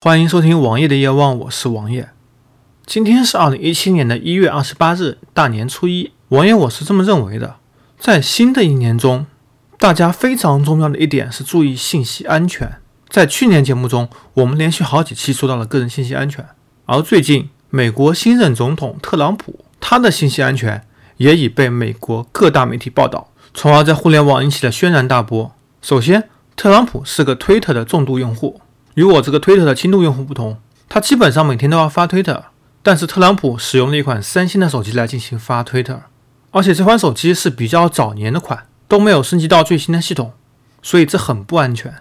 欢迎收听王爷的夜望，我是王爷。今天是二零一七年的一月二十八日，大年初一。王爷我是这么认为的，在新的一年中，大家非常重要的一点是注意信息安全。在去年节目中，我们连续好几期说到了个人信息安全，而最近美国新任总统特朗普，他的信息安全也已被美国各大媒体报道，从而在互联网引起了轩然大波。首先，特朗普是个推特的重度用户。与我这个推特的轻度用户不同，他基本上每天都要发推特。但是特朗普使用了一款三星的手机来进行发推特，而且这款手机是比较早年的款，都没有升级到最新的系统，所以这很不安全。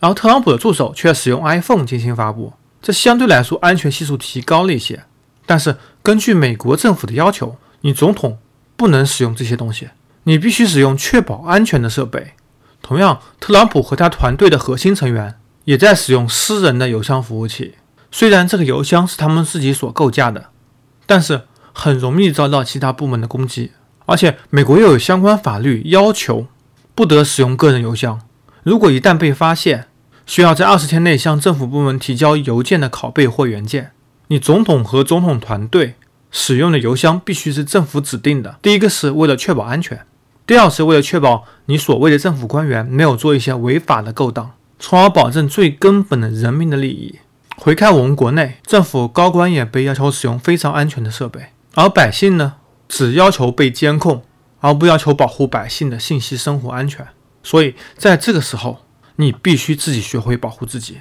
然后特朗普的助手却使用 iPhone 进行发布，这相对来说安全系数提高了一些。但是根据美国政府的要求，你总统不能使用这些东西，你必须使用确保安全的设备。同样，特朗普和他团队的核心成员。也在使用私人的邮箱服务器，虽然这个邮箱是他们自己所构架的，但是很容易遭到其他部门的攻击。而且美国又有相关法律要求，不得使用个人邮箱。如果一旦被发现，需要在二十天内向政府部门提交邮件的拷贝或原件。你总统和总统团队使用的邮箱必须是政府指定的。第一个是为了确保安全，第二是为了确保你所谓的政府官员没有做一些违法的勾当。从而保证最根本的人民的利益。回看我们国内，政府高官也被要求使用非常安全的设备，而百姓呢，只要求被监控，而不要求保护百姓的信息生活安全。所以在这个时候，你必须自己学会保护自己。